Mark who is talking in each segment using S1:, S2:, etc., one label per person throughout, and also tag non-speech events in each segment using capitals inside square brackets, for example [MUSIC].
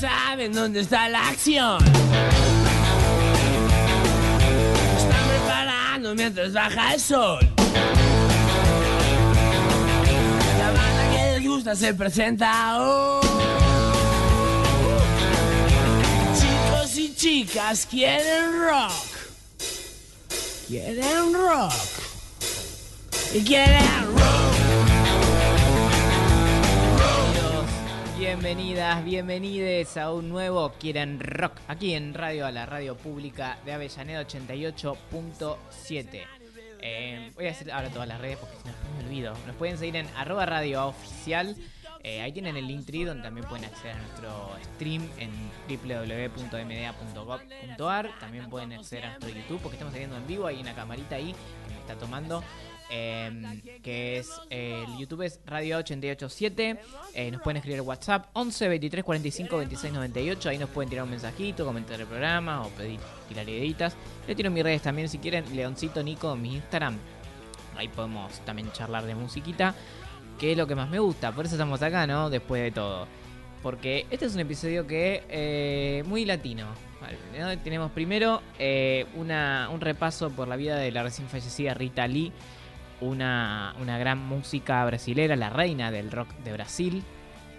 S1: Saben dónde está la acción. Mientras baja el sol. La banda que les gusta se presenta hoy. Chicos y chicas quieren rock. Quieren rock. Y quieren rock.
S2: Bienvenidas, bienvenides a un nuevo Quieren Rock aquí en Radio a la radio pública de Avellaneda 88.7. Eh, voy a hacer ahora todas las redes porque si no me olvido. Nos pueden seguir en arroba radio oficial. Eh, ahí tienen el Linktree donde también pueden acceder a nuestro stream en www.mda.gov.ar. También pueden acceder a nuestro YouTube porque estamos saliendo en vivo. Hay una camarita ahí que me está tomando. Eh, que es el YouTube es Radio 887. Eh, nos pueden escribir WhatsApp 11 23 45 26 98. Ahí nos pueden tirar un mensajito, comentar el programa o pedir tirar ideitas. Le tiro mis redes también si quieren. Leoncito Nico mi Instagram. Ahí podemos también charlar de musiquita. Que es lo que más me gusta. Por eso estamos acá, ¿no? Después de todo. Porque este es un episodio que eh, muy latino. ¿no? Tenemos primero eh, una, un repaso por la vida de la recién fallecida Rita Lee, una, una gran música brasilera, la reina del rock de Brasil,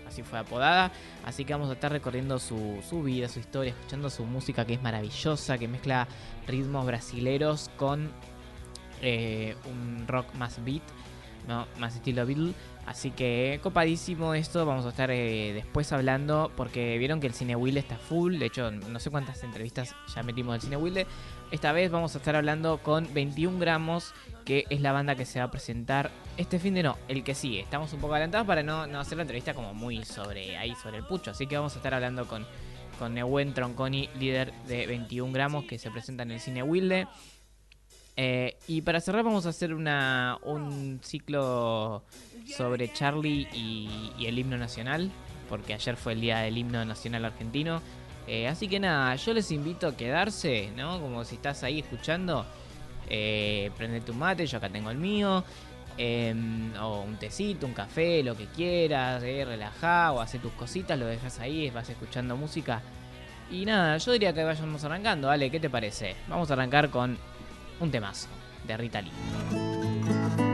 S2: así fue apodada. Así que vamos a estar recorriendo su, su vida, su historia, escuchando su música que es maravillosa, que mezcla ritmos brasileros con eh, un rock más beat, ¿no? más estilo Beatle. Así que copadísimo esto, vamos a estar eh, después hablando porque vieron que el Cine Wilde está full, de hecho no sé cuántas entrevistas ya metimos del Cine Wilde. Esta vez vamos a estar hablando con 21 gramos, que es la banda que se va a presentar este fin de no, el que sigue. Estamos un poco adelantados para no, no hacer la entrevista como muy sobre ahí, sobre el pucho, así que vamos a estar hablando con, con Nehuen Tronconi, líder de 21 gramos, que se presenta en el Cine Wilde. Eh, y para cerrar vamos a hacer una, un ciclo sobre Charlie y, y el himno nacional, porque ayer fue el día del himno nacional argentino. Eh, así que nada, yo les invito a quedarse, ¿no? Como si estás ahí escuchando, eh, prende tu mate, yo acá tengo el mío, eh, o un tecito, un café, lo que quieras, eh, relajá o hace tus cositas, lo dejas ahí, vas escuchando música. Y nada, yo diría que vayamos arrancando, ¿vale? ¿Qué te parece? Vamos a arrancar con un temazo de Rita Lee.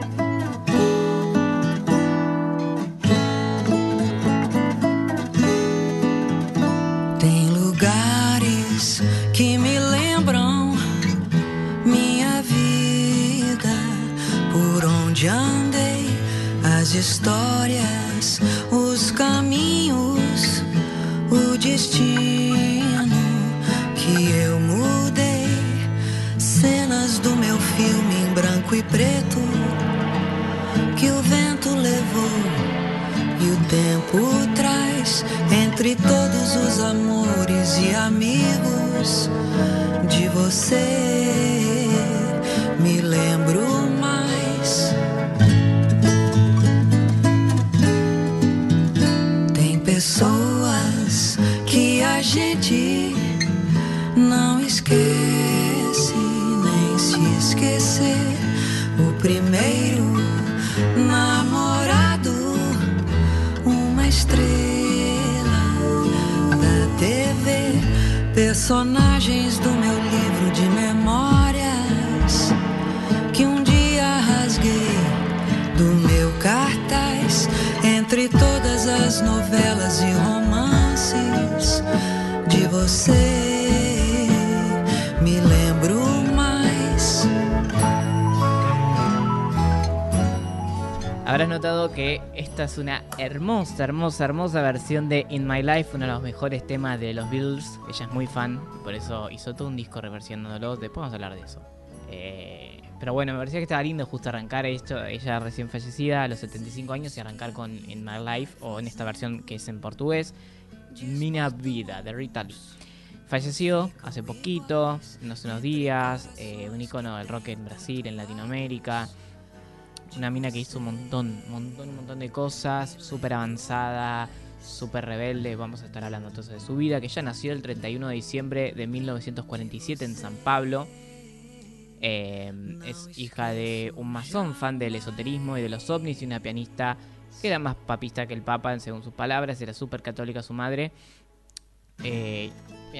S3: Onde andei, as histórias, os caminhos, o destino que eu mudei, cenas do meu filme em branco e preto que o vento levou e o tempo traz entre todos os amores e amigos de você. Me lembro pessoas que a gente não esquece nem se esquecer. O primeiro namorado uma estrela da TV, personagens do
S2: Habrás notado que esta es una hermosa, hermosa, hermosa versión de In My Life, uno de los mejores temas de los Beatles. Ella es muy fan, por eso hizo todo un disco reversionándolo. Después vamos a hablar de eso. Eh, pero bueno, me parecía que estaba lindo justo arrancar esto. Ella recién fallecida a los 75 años y arrancar con In My Life, o en esta versión que es en portugués, Mina Vida, de Rita. Falleció hace poquito, hace unos días, eh, un icono del rock en Brasil, en Latinoamérica. Una mina que hizo un montón, un montón, un montón de cosas, súper avanzada, súper rebelde. Vamos a estar hablando entonces de su vida, que ella nació el 31 de diciembre de 1947 en San Pablo. Eh, es hija de un masón, fan del esoterismo y de los ovnis, y una pianista que era más papista que el Papa, según sus palabras, era súper católica su madre. Eh,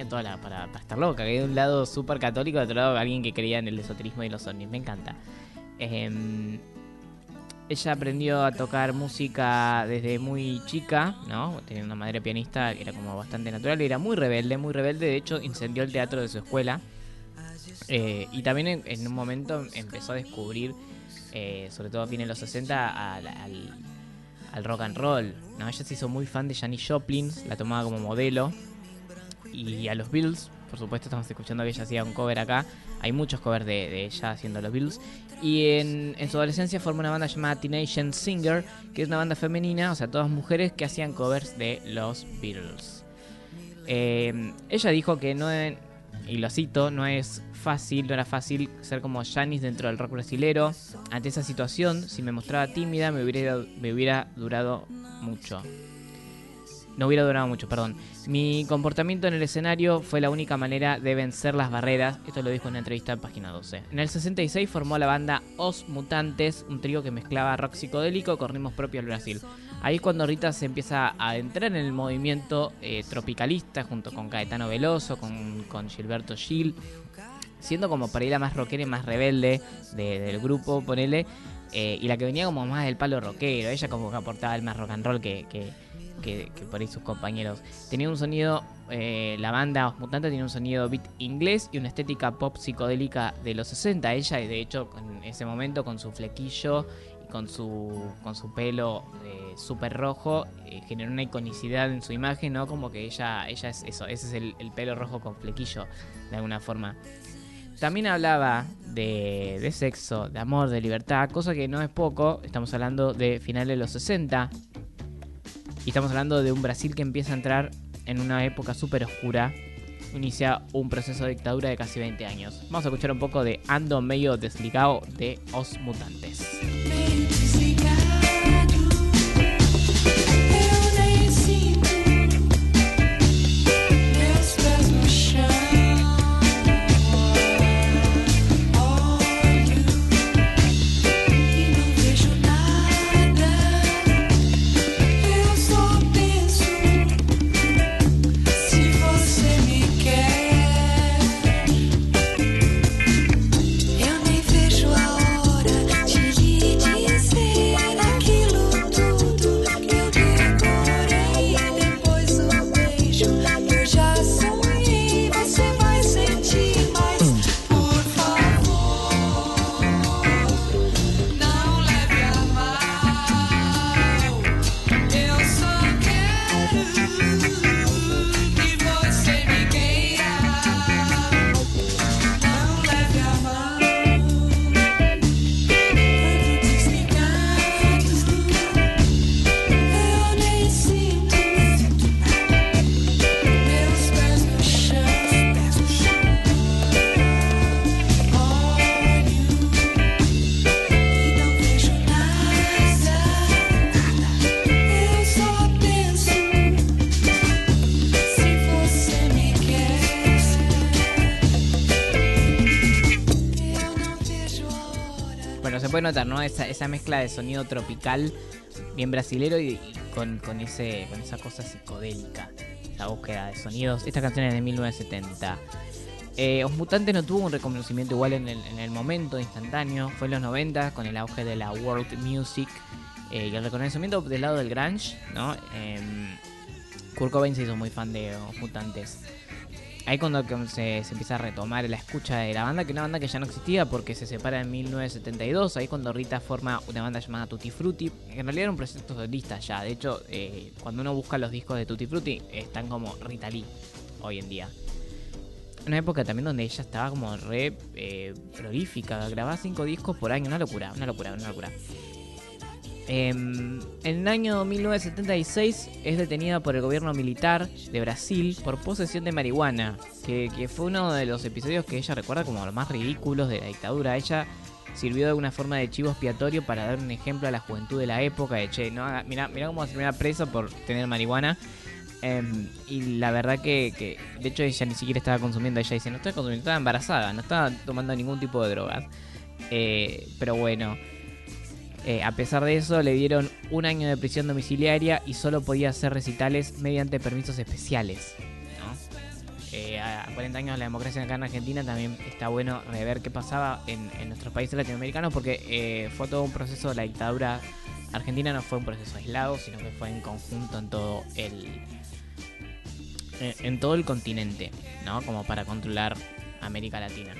S2: toda la, para, estar loca, que de un lado súper católico, de otro lado alguien que creía en el esoterismo y los ovnis, me encanta. Em, ella aprendió a tocar música desde muy chica, ¿no? Tenía una madre pianista que era como bastante natural y era muy rebelde, muy rebelde. De hecho, incendió el teatro de su escuela. Eh, y también en, un momento empezó a descubrir, eh, sobre todo a fines de los 60, al, al, rock and roll. ¿no? Ella se hizo muy fan de Janis Joplin, la tomaba como modelo y a los Bills. Por supuesto, estamos escuchando que ella hacía un cover acá. Hay muchos covers de, ella haciendo los Bills. Y en, su adolescencia formó una banda llamada Teenage Singer, que es una banda femenina, o sea, todas mujeres que hacían covers de los Beatles. Eh, ella dijo que no, y lo cito, no es fácil, no era fácil ser como Janis dentro del rock brasilero. Ante esa situación, si me mostraba tímida, me hubiera, durado mucho. No hubiera durado mucho, perdón. Mi comportamiento en el escenario fue la única manera de vencer las barreras. Esto lo dijo en una entrevista en página 12. En el 66 formó la banda Os Mutantes, un trío que mezclaba rock psicodélico con ritmos propios del Brasil. Ahí es cuando Rita se empieza a entrar en el movimiento eh, tropicalista junto con Caetano Veloso, con, con Gilberto Gil, siendo como para ir la más rockera y más rebelde del grupo, ponele. Eh, y la que venía como más del palo rockero, ella como que aportaba el más rock and roll que, que que, por ahí sus compañeros. Tenía un sonido, eh, la banda Os Mutantes tenía un sonido beat inglés y una estética pop psicodélica de los 60. Ella, y de hecho, en ese momento, con su flequillo con su, con su pelo eh, súper rojo, eh, generó una iconicidad en su imagen, ¿no? Como que ella, ella es eso, ese es el pelo rojo con flequillo, de alguna forma. También hablaba de, de, sexo, de amor, de libertad, cosa que no es poco. Estamos hablando de finales de los 60, y estamos hablando de un Brasil que empieza a entrar en una época súper oscura. Inicia un proceso de dictadura de casi 20 años. Vamos a escuchar un poco de Ando medio desligado de Os Mutantes. ¿No? Esa, esa mezcla de sonido tropical, bien brasilero y, con, ese, con esa cosa psicodélica. La búsqueda de sonidos. Esta canción es de 1970. Eh, Os Mutantes no tuvo un reconocimiento igual en el, momento instantáneo. Fue en los 90 con el auge de la world music eh, y el reconocimiento del lado del grunge, ¿no? Eh, Kurt Cobain se hizo muy fan de Os Mutantes ahí cuando se, empieza a retomar la escucha de la banda, que una banda que ya no existía porque se separa en 1972, ahí cuando Rita forma una banda llamada Tutti Frutti, en realidad era un proyecto solista ya, de hecho eh, cuando uno busca los discos de Tutti Frutti están como Rita Lee hoy en día. Una época también donde ella estaba como re eh, prolífica, grababa cinco discos por año, una locura, una locura, una locura. Em, en el año 1976 es detenida por el gobierno militar de Brasil por posesión de marihuana, que, que fue uno de los episodios que ella recuerda como los más ridículos de la dictadura. Ella sirvió de alguna forma de chivo expiatorio para dar un ejemplo a la juventud de la época de che, no mira, mira cómo a terminar presa por tener marihuana. Em, y la verdad que, que, de hecho ella ni siquiera estaba consumiendo, ella dice, no estaba consumiendo, estaba embarazada, no estaba tomando ningún tipo de drogas. Eh, pero bueno, eh, a pesar de eso le dieron un año de prisión domiciliaria y solo podía hacer recitales mediante permisos especiales. ¿no? Eh, a 40 años de la democracia acá en Argentina también está bueno ver qué pasaba en, nuestros países latinoamericanos porque eh, fue todo un proceso la dictadura argentina, no fue un proceso aislado, sino que fue en conjunto en todo el en, en todo el continente, ¿no? Como para controlar América Latina.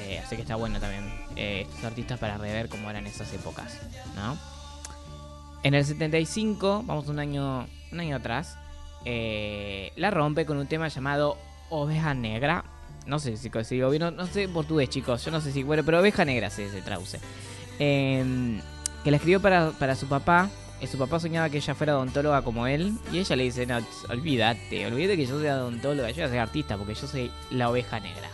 S2: Eh, así que está bueno también eh, estos artistas para rever cómo eran esas épocas, ¿no? En el 75, vamos un año, un año atrás, eh, la rompe con un tema llamado Oveja Negra. No sé si, si digo bien, no, no sé portugués, chicos. Yo no sé si, bueno, pero Oveja Negra se, se traduce. Eh, que la escribió para, para su papá. Su papá soñaba que ella fuera odontóloga como él. Y ella le dice: No, olvídate, olvídate que yo sea odontóloga. Yo voy a ser artista porque yo soy la oveja negra.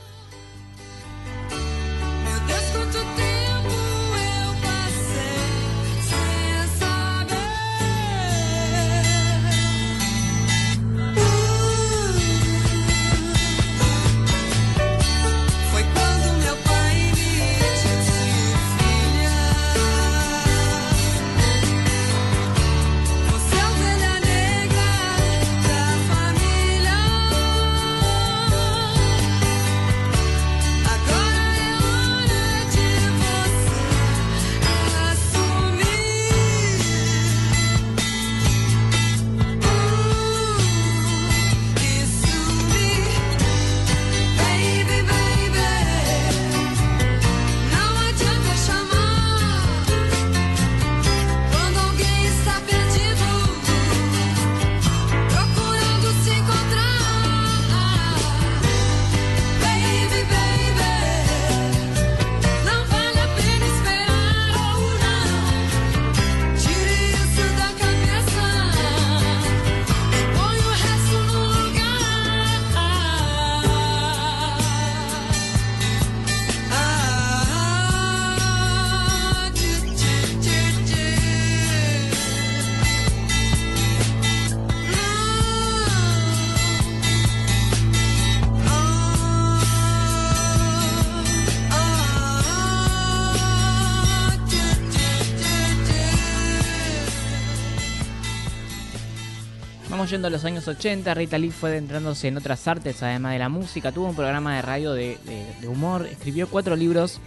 S2: Yendo a los años 80, Rita Lee fue adentrándose en otras artes además de la música, tuvo un programa de radio de, humor, escribió cuatro libros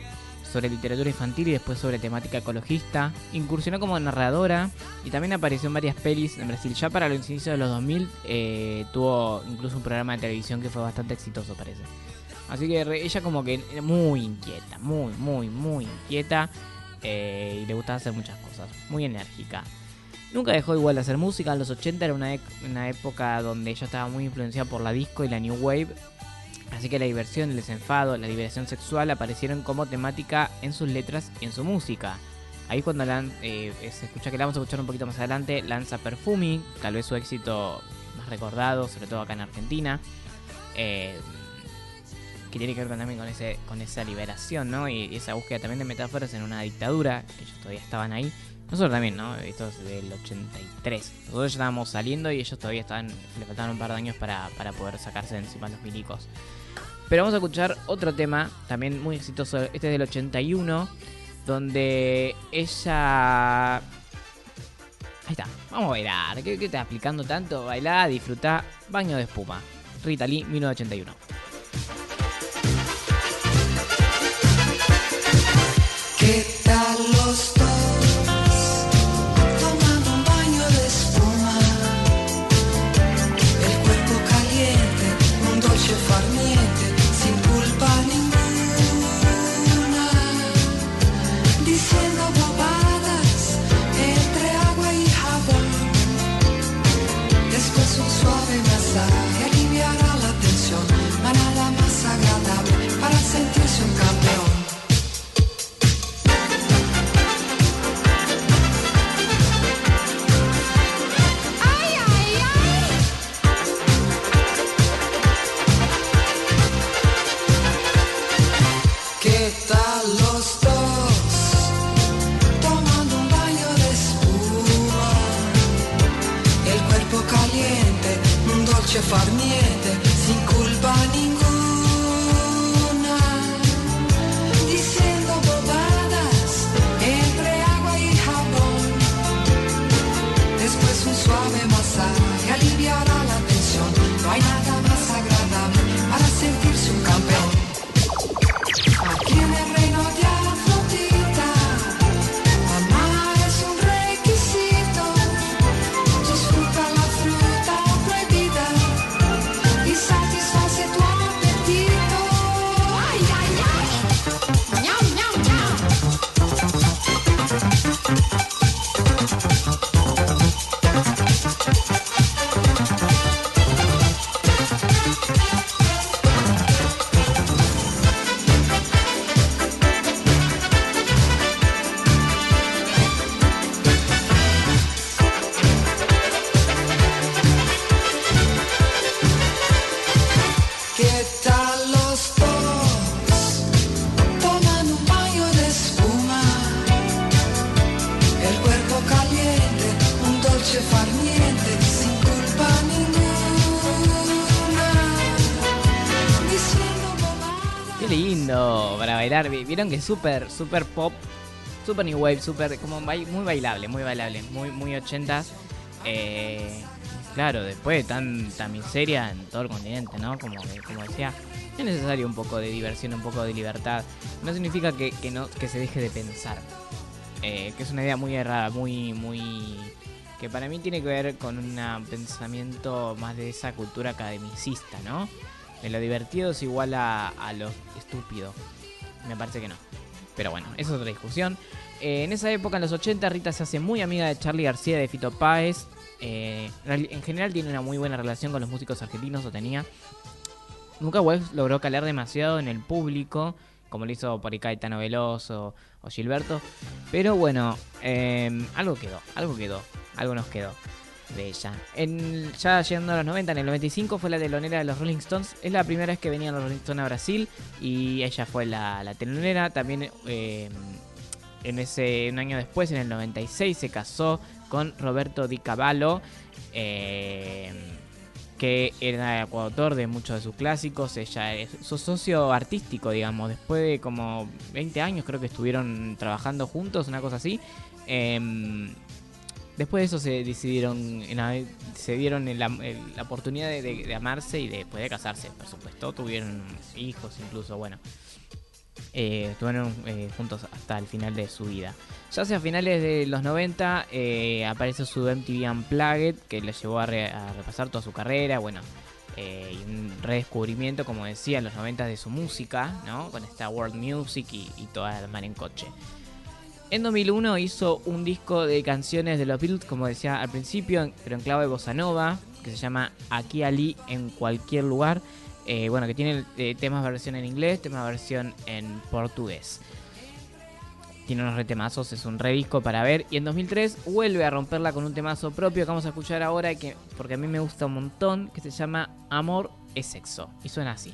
S2: sobre literatura infantil y después sobre temática ecologista, incursionó como narradora y también apareció en varias pelis en Brasil. Ya para los inicios de los 2000 eh, tuvo incluso un programa de televisión que fue bastante exitoso parece. Así que ella como que era muy inquieta, muy, muy, muy inquieta eh, y le gustaba hacer muchas cosas, muy enérgica. Nunca dejó igual de hacer música. En los 80 era una, una época donde ella estaba muy influenciada por la disco y la new wave. Así que la diversión, el desenfado, la liberación sexual aparecieron como temática en sus letras y en su música. Ahí cuando lan- eh, se escucha que la vamos a escuchar un poquito más adelante, lanza Perfumi, tal vez su éxito más recordado, sobre todo acá en Argentina. eh, que tiene que ver también con, ese, con esa liberación, ¿no? Y esa búsqueda también de metáforas en una dictadura, que ellos todavía estaban ahí. Nosotros también, ¿no? Esto es del 83. Nosotros ya estábamos saliendo y ellos todavía estaban, le faltaban un par de años para, para poder sacarse de encima los milicos. Pero vamos a escuchar otro tema, también muy exitoso. Este es del 81, donde ella... Ahí está, vamos a bailar. ¿Qué, qué te está explicando tanto? Bailá, disfrutá, baño de espuma. Rita Lee, 1981.
S3: ¿Qué tal los pianeta los dos tomando un bagno de spuma. E il corpo caliente un dolce far niente sin culpa
S2: ninguno Que es súper, súper pop, súper new wave, súper como muy bailable, muy bailable, muy, muy ochentas. Eh, claro, después de tanta miseria en todo el continente, ¿no? Como, como decía, es necesario un poco de diversión, un poco de libertad. No significa que, que no, que se deje de pensar. Eh, que es una idea muy errada, muy, muy... Que para mí tiene que ver con un pensamiento más de esa cultura academicista, ¿no? De lo divertido es igual a, a lo estúpido. Me parece que no. Pero bueno, esa es otra discusión. Eh, en esa época, en los 80, Rita se hace muy amiga de Charlie García de Fito Páez. Eh, en general tiene una muy buena relación con los músicos argentinos, o tenía. Nunca West logró calar demasiado en el público, como lo hizo por Caetano Veloso o Gilberto. Pero bueno, eh, algo quedó, algo quedó, algo nos quedó de ella. En, ya llegando a los 90, en el 95 fue la telonera de los Rolling Stones. Es la primera vez que venían los Rolling Stones a Brasil y ella fue la, la telonera. También eh, en ese un año después, en el 96, se casó con Roberto Di Cavallo. eh, que era coautor de muchos de sus clásicos, ella es su socio artístico, digamos, después de como 20 años creo que estuvieron trabajando juntos, una cosa así. Em, después de eso se decidieron, se dieron la oportunidad de, amarse y después de casarse, por supuesto, tuvieron hijos incluso, bueno. Eh, estuvieron eh, juntos hasta el final de su vida. Ya hacia finales de los 90 eh, aparece su MTV Unplugged que le llevó a repasar toda su carrera, bueno, eh, y un redescubrimiento, como decía, en los 90 de su música, ¿no? Con esta World Music y, y toda la mar en coche. En 2001 hizo un disco de canciones de los Beatles, como decía al principio, pero en clave bossa nova, que se llama Aquí Ali en cualquier lugar. Eh, bueno, que tiene eh, temas versión en inglés, temas versión en portugués. Tiene unos retemazos, es un redisco para ver. Y en 2003 vuelve a romperla con un temazo propio que vamos a escuchar ahora, que, porque a mí me gusta un montón, que se llama Amor es sexo. Y suena así.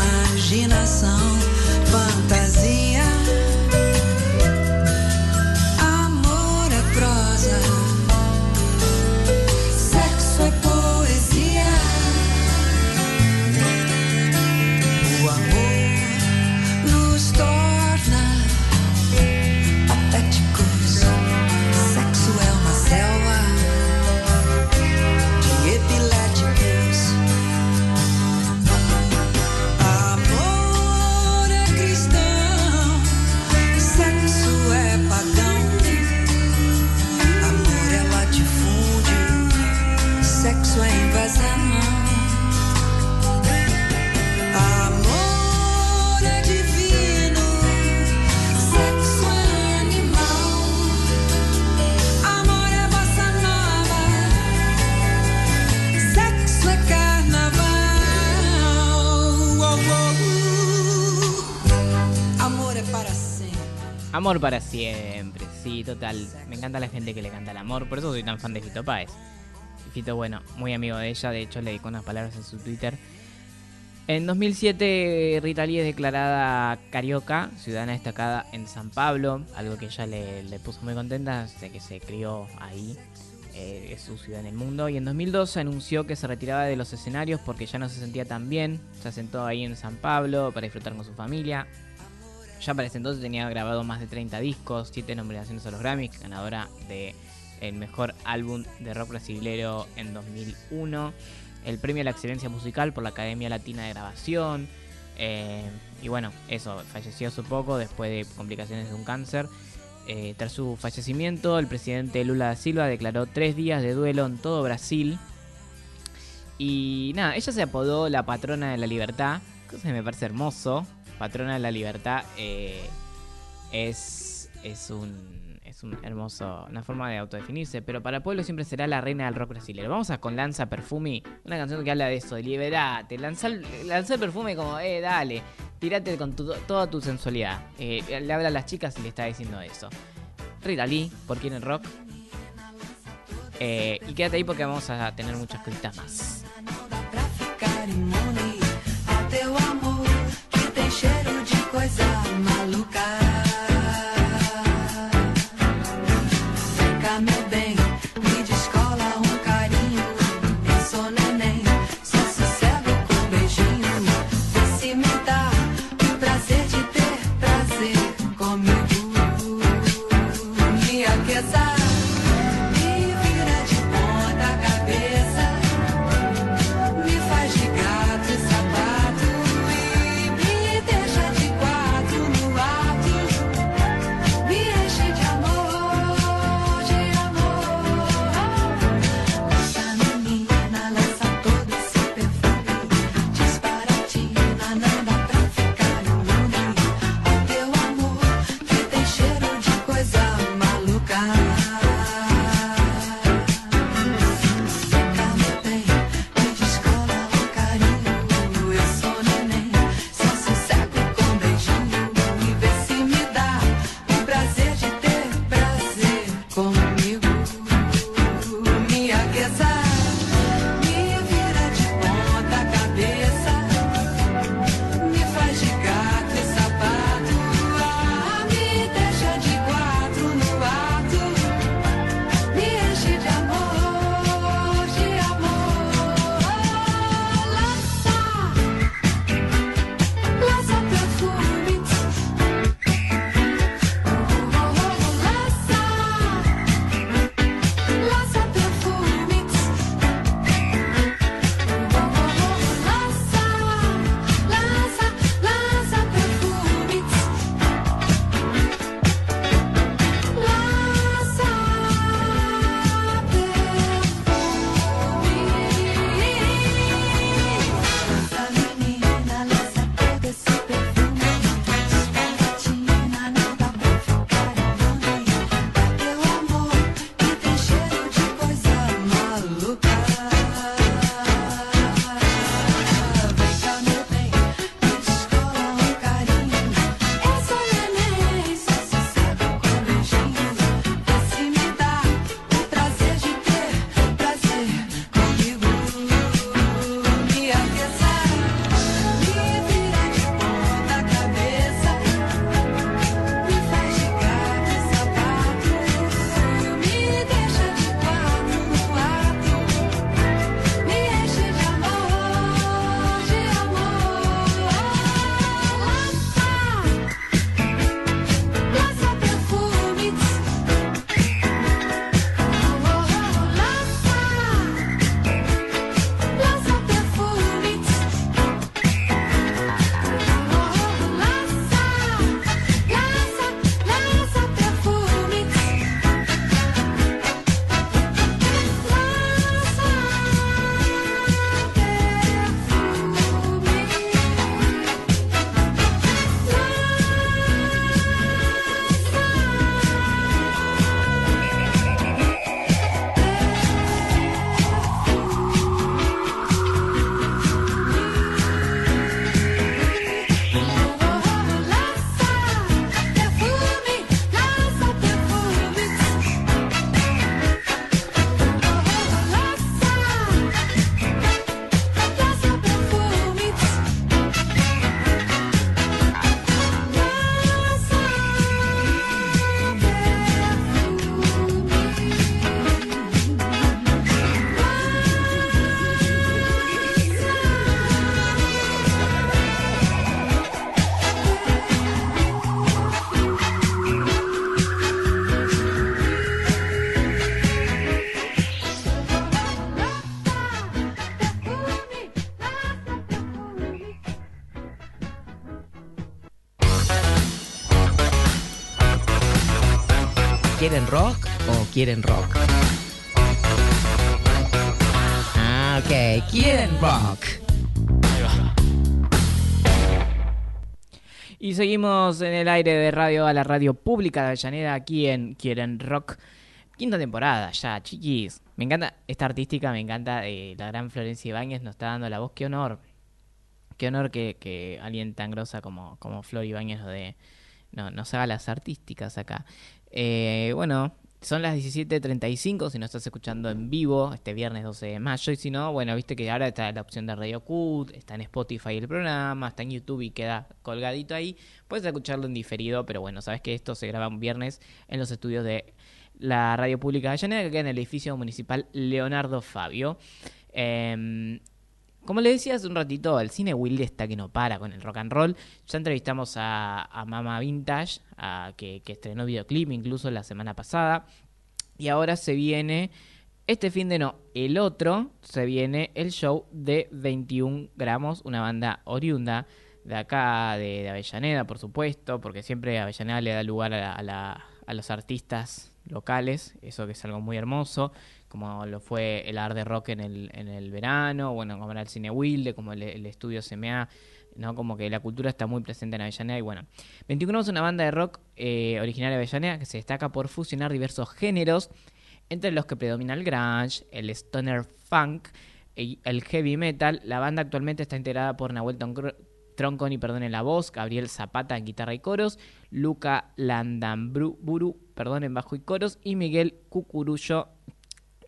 S3: Amor
S2: para siempre, sí, total. Me encanta la gente que le canta el amor, por eso soy tan fan de Fito Páez. Fito, bueno, muy amigo de ella, de hecho le dedicó unas palabras en su Twitter. En 2007 Rita Lee es declarada carioca, ciudadana destacada en San Pablo, algo que ella le, puso muy contenta, de que se crió ahí, eh, es su ciudad en el mundo. Y en 2012 anunció que se retiraba de los escenarios porque ya no se sentía tan bien, se asentó ahí en San Pablo para disfrutar con su familia. Ya para ese entonces tenía grabado más de 30 discos, 7 nominaciones a los Grammys, ganadora de el mejor álbum de rock brasilero en 2001, el premio a la excelencia musical por la Academia Latina de Grabación. eh, y bueno, eso, falleció hace poco después de complicaciones de un cáncer. Eh, tras su fallecimiento, el presidente Lula da Silva declaró tres días de duelo en todo Brasil. Y nada, ella se apodó la patrona de la libertad, cosa que me parece hermoso. Patrona de la libertad eh, es, es un es un hermoso, una forma de autodefinirse, pero para el pueblo siempre será la reina del rock brasileño. Vamos a con Lanza Perfumi, una canción que habla de eso, de liberate, lanza, el- perfume como, eh, dale, tirate con tu- toda tu sensualidad. Eh, le habla a las chicas y le está diciendo eso. Rita Lee, por quién el rock. Eh, y quédate ahí porque vamos a tener muchas cositas más.
S3: Coisa maluca.
S4: Rock o quieren rock? Ah, ok. ¿Quieren rock?
S2: Y seguimos en el aire de radio a la radio pública de Avellaneda aquí en Quieren Rock. Quinta temporada ya, chiquis. Me encanta esta artística, me encanta eh, la gran Florencia Ibáñez, nos está dando la voz. Qué honor. Qué honor que, que alguien tan grosa como, como Flor Ibáñez nos, de, no, nos haga las artísticas acá. Eh, bueno, son las 17.35 si nos estás escuchando en vivo este viernes 12 de mayo. Y si no, bueno, viste que ahora está la opción de Radio Cut, está en Spotify el programa, está en YouTube y queda colgadito ahí. Puedes escucharlo en diferido, pero bueno, sabes que esto se graba un viernes en los estudios de la Radio Pública de Avellaneda, que queda en el edificio municipal Leonardo Fabio. Eh, como le decía hace un ratito, el cine Wilde está que no para con el rock and roll. Ya entrevistamos a, a Mama Vintage, a, que, estrenó videoclip incluso la semana pasada. Y ahora se viene, este fin de no, el otro, se viene el show de 21 gramos, una banda oriunda de acá, de, de Avellaneda, por supuesto, porque siempre Avellaneda le da lugar a, la- a la- a los artistas locales, eso que es algo muy hermoso, como lo fue el art de rock en el, en el verano, bueno, como era el cine Wilde, como el, el estudio CMA, ¿no? Como que la cultura está muy presente en Avellaneda y bueno. 21 es una banda de rock eh, originaria de Avellaneda que se destaca por fusionar diversos géneros, entre los que predomina el grunge, el stoner funk y el heavy metal. La banda actualmente está integrada por Nahuel Tronconi, perdón, en la voz, Gabriel Zapata en guitarra y coros, Luca Landamburu, perdón, en bajo y coros, y Miguel Cucurullo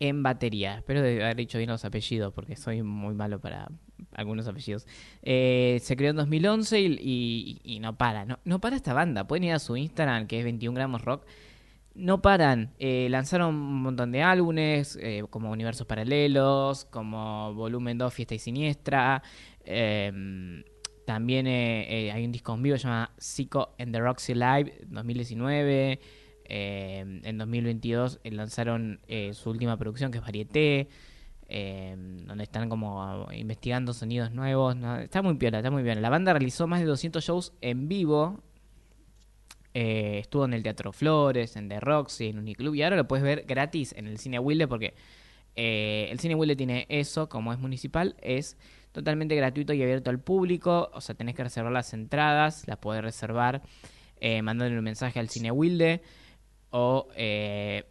S2: en batería. Espero de haber dicho bien los apellidos porque soy muy malo para algunos apellidos. Eh, se creó en 2011 y, y- no para. No, para esta banda. Pueden ir a su Instagram que es 21 gramos rock. No paran. Eh, lanzaron un montón de álbumes eh, como Universos Paralelos, como Volumen 2 Fiesta y Siniestra. eh, también hay un disco en vivo que se llama Psycho and the Roxy Live 2019. Eh, en 2022 eh, lanzaron eh, su última producción que es Varieté, eh, donde están como investigando sonidos nuevos. ¿no? Está muy piola, está muy bien. La banda realizó más de 200 shows en vivo. Eh, estuvo en el Teatro Flores, en The Roxy, en Uniclub y ahora lo puedes ver gratis en el Cine Wilde porque el Cine Wilde tiene eso, como es municipal, es totalmente gratuito y abierto al público. O sea, tenés que reservar las entradas, las podés reservar mandándole un mensaje al Cine Wilde. O eh,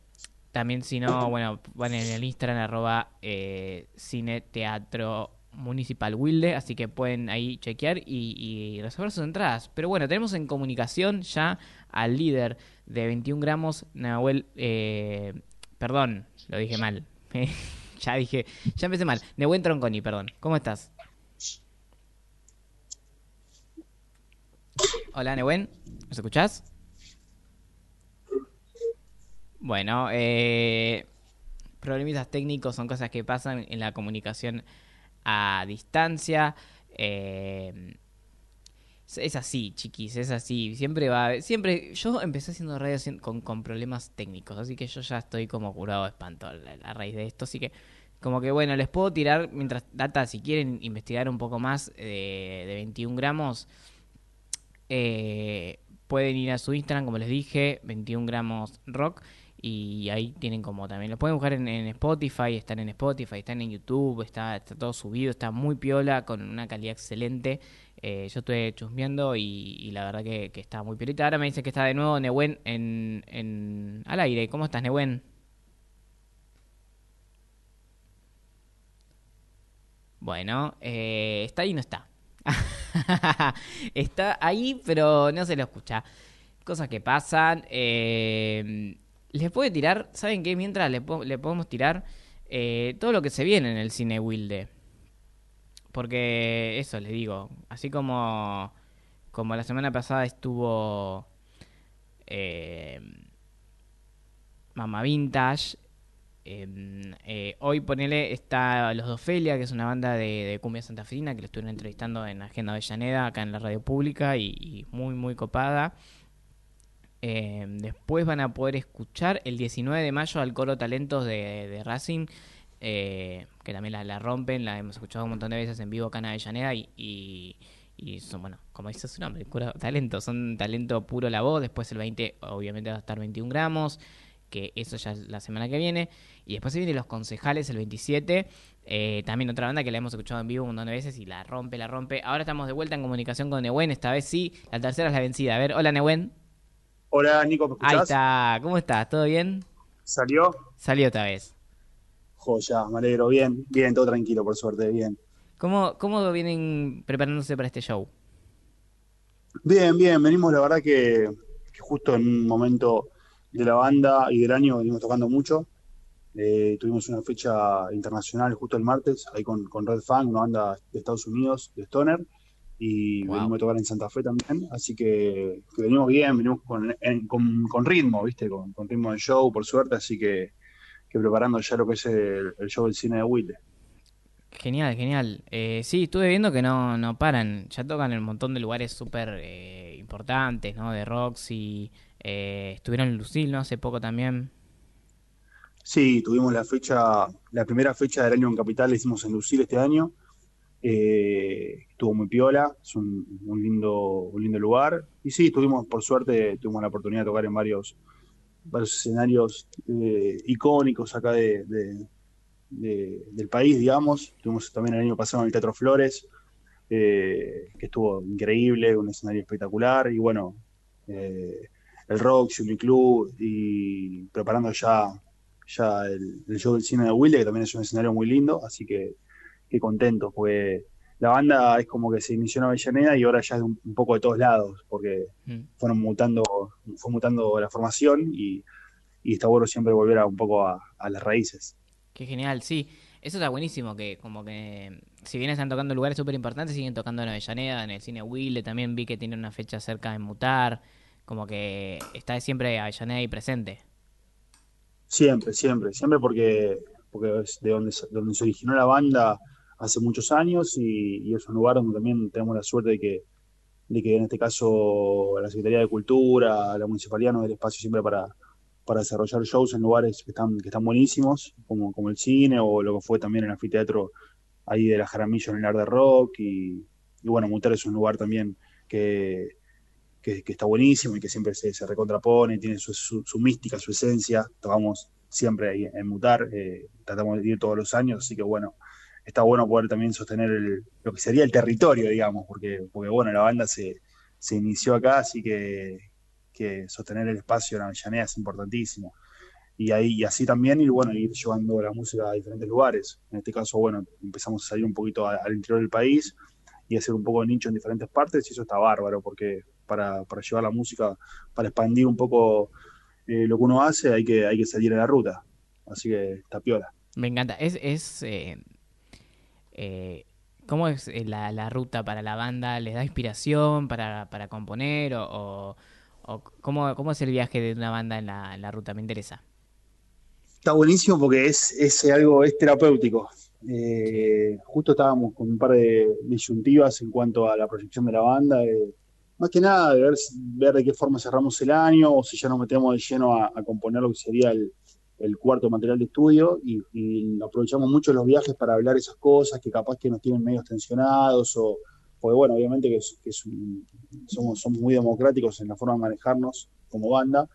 S2: también, si no, bueno, van en el Instagram arroba eh, Cine Teatro Municipal Wilde. Así que pueden ahí chequear y, y reservar sus entradas. Pero bueno, tenemos en comunicación ya al líder de 21 gramos, Nahuel. eh, perdón, lo dije mal. [LAUGHS] ya dije, ya empecé mal. Nehuen Tronconi, perdón. ¿Cómo estás? Hola, Nehuen. ¿Nos escuchás? Bueno, eh, problemitas técnicos son cosas que pasan en la comunicación a distancia. eh, es- así, chiquis, es así. Siempre va, siempre. Yo empecé haciendo radio con, con problemas técnicos, así que yo ya estoy como curado de espanto a, raíz de esto. Así que, como que bueno, les puedo tirar mientras data, si quieren investigar un poco más de, de 21 gramos. Eh, pueden ir a su Instagram, como les dije, 21 gramos rock. Y ahí tienen como también. Lo pueden buscar en, Spotify, están en Spotify, están en YouTube, está, está todo subido, está muy piola, con una calidad excelente. Eh, yo estuve chusmeando y, la verdad que, está muy piolita. Ahora me dice que está de nuevo Nehuen en, al aire. ¿Cómo estás, Nehuen? Bueno, eh, está ahí no está. [LAUGHS] está ahí, pero no se lo escucha. Cosas que pasan. eh, les puede tirar, ¿saben qué? Mientras le, le podemos tirar eh, todo lo que se viene en el cine Wilde. Porque eso les digo, así como, como la semana pasada estuvo eh, Mama Vintage, eh, eh, hoy ponele está Los Dofelia, que es una banda de, de cumbia santafesina que lo estuvieron entrevistando en Agenda Avellaneda, acá en la radio pública, y muy, muy copada. Eh, después van a poder escuchar el 19 de mayo al coro Talentos de, Racing, eh, que también la, rompen, la hemos escuchado un montón de veces en vivo acá en Avellaneda y, son, bueno, como dice su nombre, coro Talentos, son talento puro la voz. Después el 20 obviamente va a estar 21 gramos. que eso ya es la semana que viene. Y después se vienen Los Concejales el 27. eh, también otra banda que la hemos escuchado en vivo un montón de veces y la rompe, la rompe. Ahora estamos de vuelta en comunicación con Nehuen, esta vez sí. La tercera es la vencida. A ver, hola Nehuen.
S5: Hola, Nico, ¿me
S2: Ahí
S5: escuchás?
S2: está, ¿cómo estás? ¿Todo bien?
S5: ¿Salió?
S2: Salió otra vez.
S5: Joya, me alegro. Bien, bien, todo tranquilo, por suerte, bien.
S2: ¿Cómo, ¿Cómo vienen preparándose para este show?
S5: Bien, bien, venimos, la verdad que, que justo en un momento de la banda y del año venimos tocando mucho. Eh, tuvimos una fecha internacional justo el martes, ahí con, con Red Fang, una banda de Estados Unidos, de Stoner, y
S2: Wow.
S5: venimos a tocar en Santa Fe también, así que, que venimos bien, venimos con, en- con- con ritmo, ¿viste? Con, con ritmo de show, por suerte, así que, que preparando ya lo que es el, el show del cine de Wilde.
S2: Genial, genial. Eh, sí, estuve viendo que no, no paran. Ya tocan en un montón de lugares súper eh, importantes, ¿no? De Roxy. Eh, estuvieron en Lucille, ¿no? Hace poco también.
S5: Sí, tuvimos la fecha, la primera fecha del año en Capital la hicimos en Lucille este año. Eh, estuvo muy piola, es un, lindo, un lindo lugar. Y sí, tuvimos, por suerte, tuvimos la oportunidad de tocar en varios, varios escenarios eh, icónicos acá de, de- de- del país, digamos. Tuvimos también el año pasado en el Teatro Flores, eh, que estuvo increíble, un escenario espectacular. Y bueno, el Roxy, el Club, y preparando ya ya el, el show del cine de Wilde, que también es un escenario muy lindo, así que, que contento, porque la banda es como que se inició en Avellaneda y ahora ya es un, un poco de todos lados, porque
S2: Mm.
S5: fueron mutando, fue mutando la formación y, y está bueno siempre volver a un poco a, a las raíces.
S2: Qué genial, sí. Eso está buenísimo, que como que si bien están tocando en lugares súper importantes, siguen tocando en Avellaneda, en el cine Wilde, también vi que tiene una fecha cerca de mutar, como que está siempre Avellaneda ahí presente.
S5: Siempre, siempre, siempre porque, porque es de donde, donde se originó la banda hace muchos años y, y es un lugar donde también tenemos la suerte de que, de que en este caso la Secretaría de Cultura, la Municipalidad nos dé el espacio siempre para, para desarrollar shows en lugares que están, que están buenísimos, como, como el cine o lo que fue también el anfiteatro ahí de la Jaramillo en el Art de Rock y, y bueno, Mutar es un lugar también que, que, que está buenísimo y que siempre se, se recontrapone, tiene su, su, su mística, su esencia. Tocamos siempre ahí en Mutar, eh, tratamos de ir todos los años, así que bueno, está bueno poder también sostener el- lo que sería el territorio, digamos, porque, porque bueno, la banda se, se inició acá, así que, que sostener el espacio en Avellaneda es importantísimo. Y ahí, y así también ir, bueno, ir llevando la música a diferentes lugares. En este caso, bueno, empezamos a salir un poquito al interior del país y hacer un poco de nicho en diferentes partes, y eso está bárbaro, porque para, para llevar la música, para expandir un poco eh, lo que uno hace, hay que, hay que salir a la ruta. Así que está piola.
S2: Me encanta. Es, es eh, eh, ¿Cómo es eh, la, la ruta para la banda? ¿Les da inspiración para, para componer? ¿O, o- o cómo, cómo es el viaje de una banda en la, en la ruta? Me interesa.
S5: Está buenísimo porque es, es algo, es terapéutico. Eh, justo estábamos con un par de disyuntivas en cuanto a la proyección de la banda. eh, más que nada, de ver, de qué forma cerramos el año o si ya nos metemos de lleno a, a componer lo que sería el, el cuarto material de estudio y, aprovechamos mucho los viajes para hablar esas cosas que capaz que nos tienen medio tensionados o, porque bueno, obviamente que, es- un- somos, muy democráticos en la forma de manejarnos como banda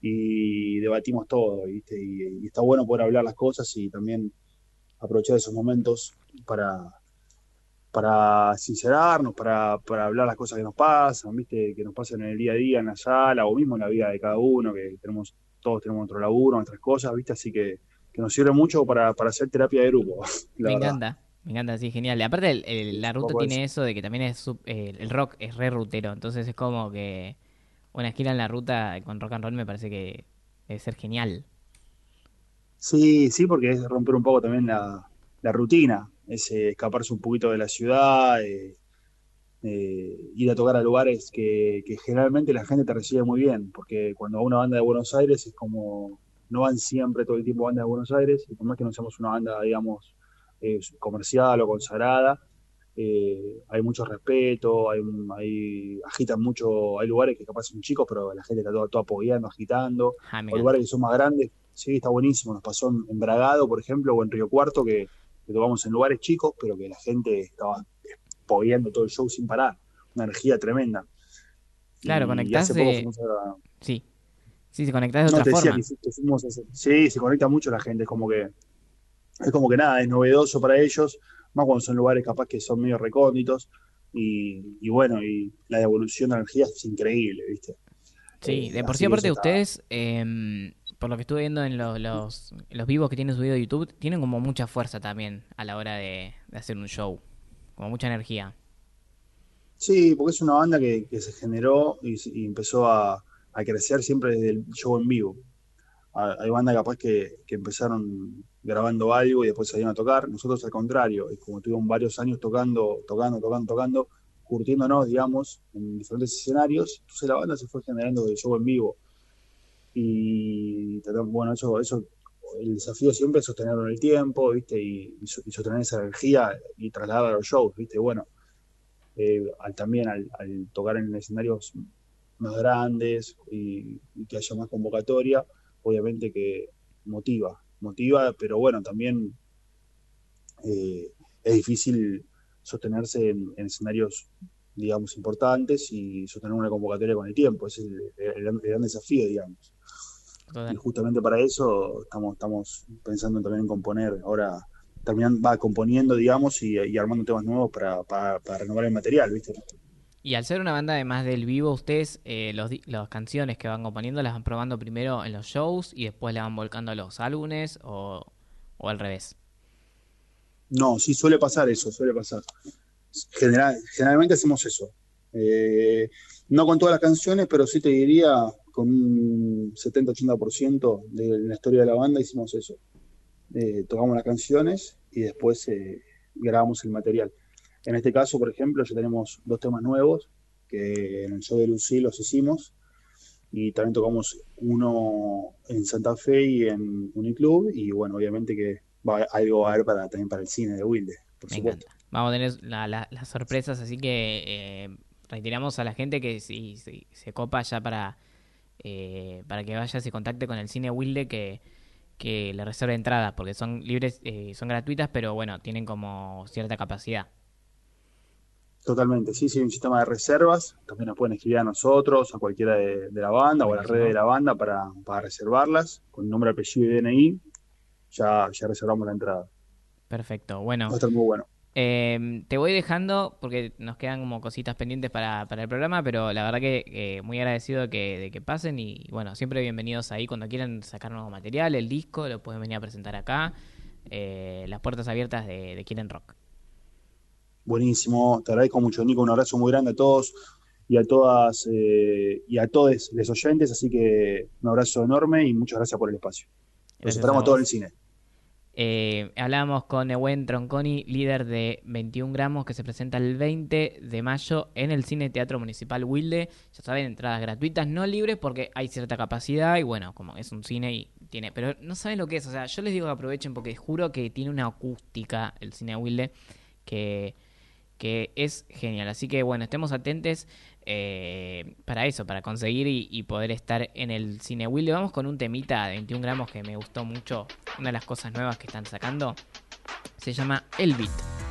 S5: y debatimos todo, ¿viste? Y, y está bueno poder hablar las cosas y también aprovechar esos momentos para, para sincerarnos, para, para hablar las cosas que nos pasan, ¿viste? Que nos pasan en el día a día, en la sala, o mismo en la vida de cada uno, que tenemos, todos tenemos nuestro laburo, nuestras cosas, ¿viste? Así que, que nos sirve mucho para, para hacer terapia de grupo, [LAUGHS]
S2: me
S5: verdad.
S2: encanta. Me encanta, sí, genial. Y aparte, el- el- la ruta tiene eso de que también es sub- eh, el rock es re rutero. Entonces es como que una esquina en la ruta con rock and roll me parece que debe ser genial.
S5: Sí, sí, porque es romper un poco también la, la rutina, es eh, escaparse un poquito de la ciudad, eh, eh, ir a tocar a lugares que, que generalmente la gente te recibe muy bien, porque cuando va una banda de Buenos Aires es como, no van siempre todo el tiempo bandas de Buenos Aires, y por más que no seamos una banda, digamos, eh, comercial o consagrada, eh, hay mucho respeto, hay, hay, agitan mucho, hay lugares que capaz son chicos, pero la gente está todo, todo apoyando, agitando,
S2: Ah,
S5: o lugares que son más grandes, sí, está buenísimo. Nos pasó en, en Bragado, por ejemplo, o en Río Cuarto, que, que tocamos en lugares chicos, pero que la gente estaba pogueando todo el show sin parar. Una energía tremenda.
S2: Claro, conectás de-
S5: a-
S2: Sí. Sí, se conectás de
S5: No,
S2: otra forma.
S5: que, que fuimos ese- Sí, se conecta mucho la gente, es como que es como que nada, es novedoso para ellos, más cuando son lugares capaz que son medio recónditos y, y bueno, y la devolución de energía es increíble, ¿viste?
S2: Sí,
S5: Eh,
S2: de por sí, aparte
S5: está-
S2: ustedes, em, por lo que estuve viendo en los, los, los vivos que tienen subido a YouTube, tienen como mucha fuerza también a la hora de, de hacer un show. Como mucha energía.
S5: Sí, porque es una banda que, se generó y, empezó a, crecer siempre desde el show en vivo. Ha- Hay bandas capaz que, empezaron grabando algo y después salieron a tocar. Nosotros al contrario, es como tuvimos varios años tocando, tocando, tocando, tocando, curtiéndonos, digamos, en diferentes escenarios. Entonces la banda se fue generando del show en vivo. Y bueno, eso, eso, el desafío siempre es sostenerlo en el tiempo, ¿viste? Y, y so- y sostener esa energía y trasladarla a los shows, ¿viste? Bueno, eh, al, también al, al tocar en escenarios más grandes y, que haya más convocatoria, obviamente que motiva, motiva, pero bueno, también eh, es difícil sostenerse en, en escenarios, digamos, importantes y sostener una convocatoria con el tiempo, ese es el, el gran desafío, digamos.
S2: Total.
S5: Y justamente para eso estamos, estamos pensando también en componer, ahora terminan, va componiendo, digamos, y, y armando temas nuevos para, para, para renovar el material, ¿viste?
S2: Y al ser una banda además del vivo, ustedes eh, los, las canciones que van componiendo las van probando primero en los shows y después le van volcando a los álbumes o, o al revés.
S5: No, sí suele pasar eso, suele pasar. General, generalmente hacemos eso. Eh, no con todas las canciones, pero sí te diría con un 70-80% de la historia de la banda hicimos eso. Eh, tocamos las canciones y después eh, grabamos el material. En este caso, por ejemplo, ya tenemos dos temas nuevos que en el show de Lucy los hicimos y también tocamos uno en Santa Fe y en Uniclub y bueno, obviamente que va, algo va a haber para, también para el cine de Wilde, por
S2: Me
S5: supuesto.
S2: encanta. Vamos a tener la- la- las sorpresas, así que eh, reiteramos a la gente que si, si se copa ya para, eh, para que vaya, se contacte con el cine Wilde que, que le reserve entradas, porque son libres, eh, son gratuitas, pero bueno, tienen como cierta capacidad.
S5: Totalmente, sí, sí, un sistema de reservas, también nos pueden escribir a nosotros, a cualquiera de, de la banda o a las redes de la banda para, para reservarlas, con nombre, apellido y DNI, ya, ya reservamos la entrada.
S2: Perfecto. Bueno,
S5: Va a estar muy bueno.
S2: Eh, te voy dejando porque nos quedan como cositas pendientes para, para el programa, pero la verdad que eh, muy agradecido de que, de que pasen y bueno, siempre bienvenidos ahí cuando quieran sacar nuevo material, el disco, lo pueden venir a presentar acá. Eh, las puertas abiertas de, de Quieren Rock.
S5: Buenísimo, te agradezco mucho, Nico, un abrazo muy grande a todos y a todas eh, y a todos los oyentes, así que un abrazo enorme y muchas gracias por el espacio. Los esperamos
S2: a
S5: todos en el cine.
S2: Eh, hablábamos con Ewen Tronconi, líder de 21 gramos, que se presenta el 20 de mayo en el Cine Teatro Municipal Wilde. Ya saben, entradas gratuitas, no libres, porque hay cierta capacidad y bueno, como es un cine y tiene. Pero no saben lo que es, o sea, yo les digo que aprovechen porque juro que tiene una acústica el Cine Wilde que, que es genial. Así que bueno, estemos atentos eh, para eso, para conseguir y, poder estar en el Cine Wilde. Vamos con un temita de 21 gramos que me gustó mucho. Una de las cosas nuevas que están sacando se llama El Beat.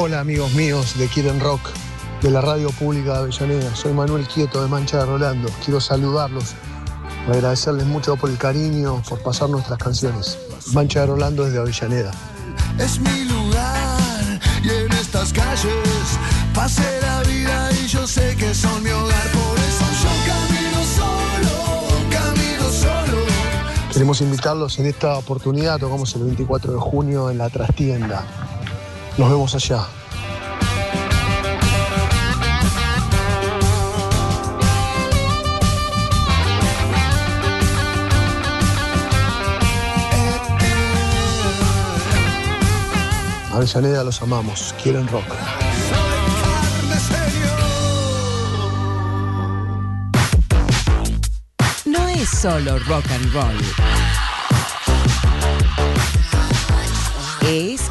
S6: Hola amigos míos de Quieren Rock, de la radio pública de Avellaneda. Soy Manuel Quieto de Mancha de Rolando. Quiero saludarlos, agradecerles mucho por el cariño, por pasar nuestras canciones. Mancha de Rolando desde Avellaneda.
S7: es mi lugar y en estas calles pasé la vida y yo sé que son mi hogar, por eso yo camino solo, camino solo.
S6: Queremos invitarlos en esta oportunidad, tocamos el 24 de junio en la trastienda. Nos vemos allá. Avellaneda los amamos, quieren rock.
S4: No es solo rock and roll. Es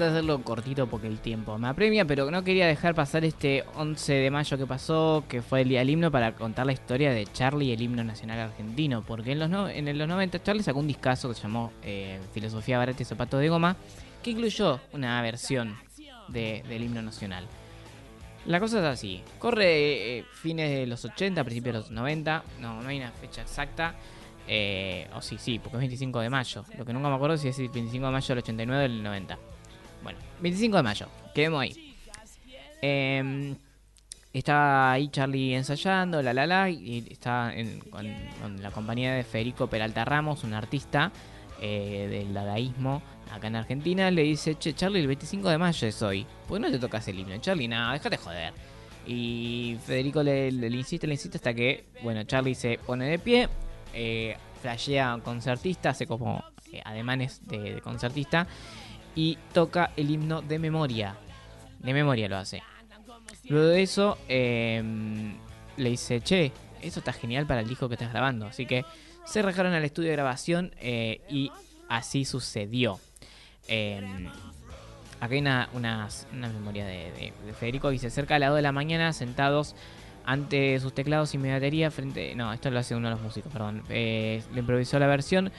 S2: de hacerlo cortito porque el tiempo me apremia, pero no quería dejar pasar este 11 de mayo que pasó, que fue el día del himno, para contar la historia de Charlie, el himno nacional argentino. Porque en los, no- en los 90 Charlie sacó un discazo que se llamó eh, Filosofía Barata y Zapatos de Goma, que incluyó una versión de- del himno nacional. La cosa es así, corre eh, fines de los 80, principios de los 90, no, no hay una fecha exacta. eh, o sí, sí, porque es 25 de mayo. Lo que nunca me acuerdo si es el 25 de mayo del 89 o del 90. Bueno, 25 de mayo, quedemos ahí. Eh, está ahí Charlie ensayando, la la la, y está en- con, la compañía de Federico Peralta Ramos, un artista eh, del dadaísmo acá en Argentina. Le dice, che, Charlie, el 25 de mayo es hoy, ¿por qué no te tocas el himno? Charlie, nada, déjate joder. Y Federico le, insiste, le insiste hasta que, bueno, Charlie se pone de pie, eh, flashea concertista, hace como eh, ademanes de, de concertista y toca el himno de memoria. De memoria lo hace. Luego de eso, eh, le dice, che, eso está genial para el disco que estás grabando. Así que se rajaron al estudio de grabación eh, y así sucedió. Eh, acá hay una, una memoria de, de- de Federico dice, cerca de las 2 de la mañana, sentados ante sus teclados y mi batería frente... No, esto lo hace uno de los músicos, perdón. Eh, le improvisó la versión.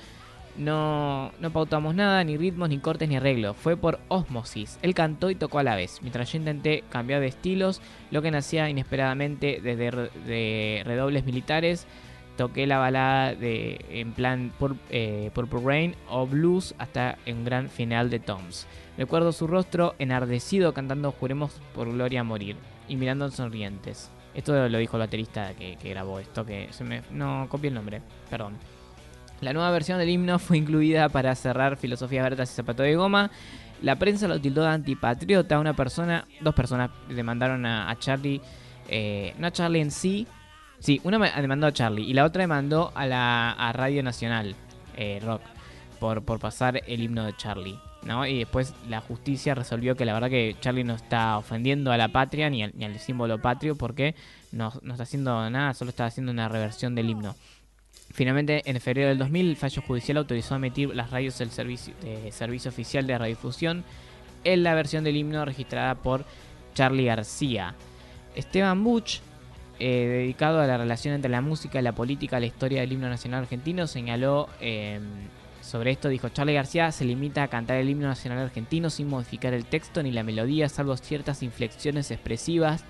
S2: No, no pautamos nada, ni ritmos, ni cortes, ni arreglos. Fue por osmosis. Él cantó y tocó a la vez, mientras yo intenté cambiar de estilos, lo que nacía inesperadamente desde de redobles militares. Toqué la balada de, en plan Pur- eh, Purple Rain o blues hasta un gran final de Toms. Recuerdo su rostro enardecido cantando Juremos por Gloria a morir y mirando sonrientes. Esto lo dijo el baterista que, que grabó esto, que se me... No, copié el nombre, perdón. La nueva versión del himno fue incluida para cerrar Filosofías Baratas y Zapato de Goma. La prensa lo tildó de antipatriota. Una persona, dos personas demandaron a, a Charlie, eh, no a Charlie en sí, sí, una demandó a Charlie y la otra demandó a la Radio Nacional eh, Rock por, por pasar el himno de Charlie. ¿no? Y después la justicia resolvió que la verdad que Charlie no está ofendiendo a la patria ni al, ni al símbolo patrio porque no, no está haciendo nada, solo está haciendo una reversión del himno. Finalmente, en febrero del 2000, el fallo judicial autorizó a emitir las radios del servicio, de servicio oficial de radiodifusión en la versión del himno registrada por Charlie García. Esteban Buch, eh, dedicado a la relación entre la música, la política, la historia del himno nacional argentino, señaló eh, sobre esto, dijo, Charlie García se limita a cantar el himno nacional argentino sin modificar el texto ni la melodía, salvo ciertas inflexiones expresivas,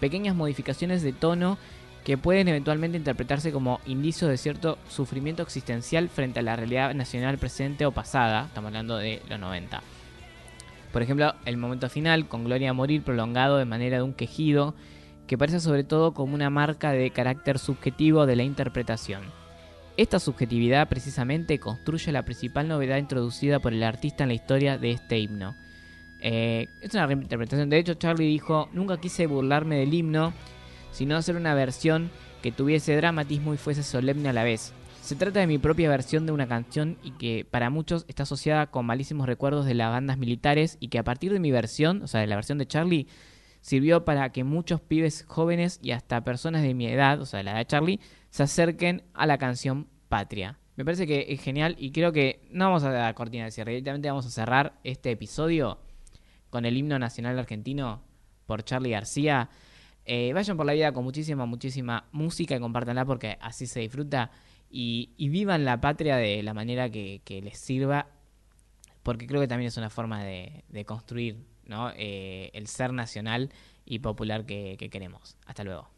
S2: pequeñas modificaciones de tono que pueden eventualmente interpretarse como indicios de cierto sufrimiento existencial frente a la realidad nacional presente o pasada, estamos hablando de los 90. Por ejemplo, el momento final, con Gloria a morir prolongado de manera de un quejido, que parece sobre todo como una marca de carácter subjetivo de la interpretación. Esta subjetividad precisamente construye la principal novedad introducida por el artista en la historia de este himno. Eh, es una reinterpretación, de hecho Charlie dijo, nunca quise burlarme del himno, sino hacer una versión que tuviese dramatismo y fuese solemne a la vez. Se trata de mi propia versión de una canción y que para muchos está asociada con malísimos recuerdos de las bandas militares y que a partir de mi versión, o sea, de la versión de Charlie, sirvió para que muchos pibes jóvenes y hasta personas de mi edad, o sea, de la edad de Charlie, se acerquen a la canción Patria. Me parece que es genial y creo que no vamos a dar cortina de cierre, directamente vamos a cerrar este episodio con el himno nacional argentino por Charlie García. Eh, vayan por la vida con muchísima, muchísima música y compártanla porque así se disfruta. Y, vivan la patria de la manera que, les sirva, porque creo que también es una forma de, construir ¿no? eh, el ser nacional y popular que queremos. Hasta luego.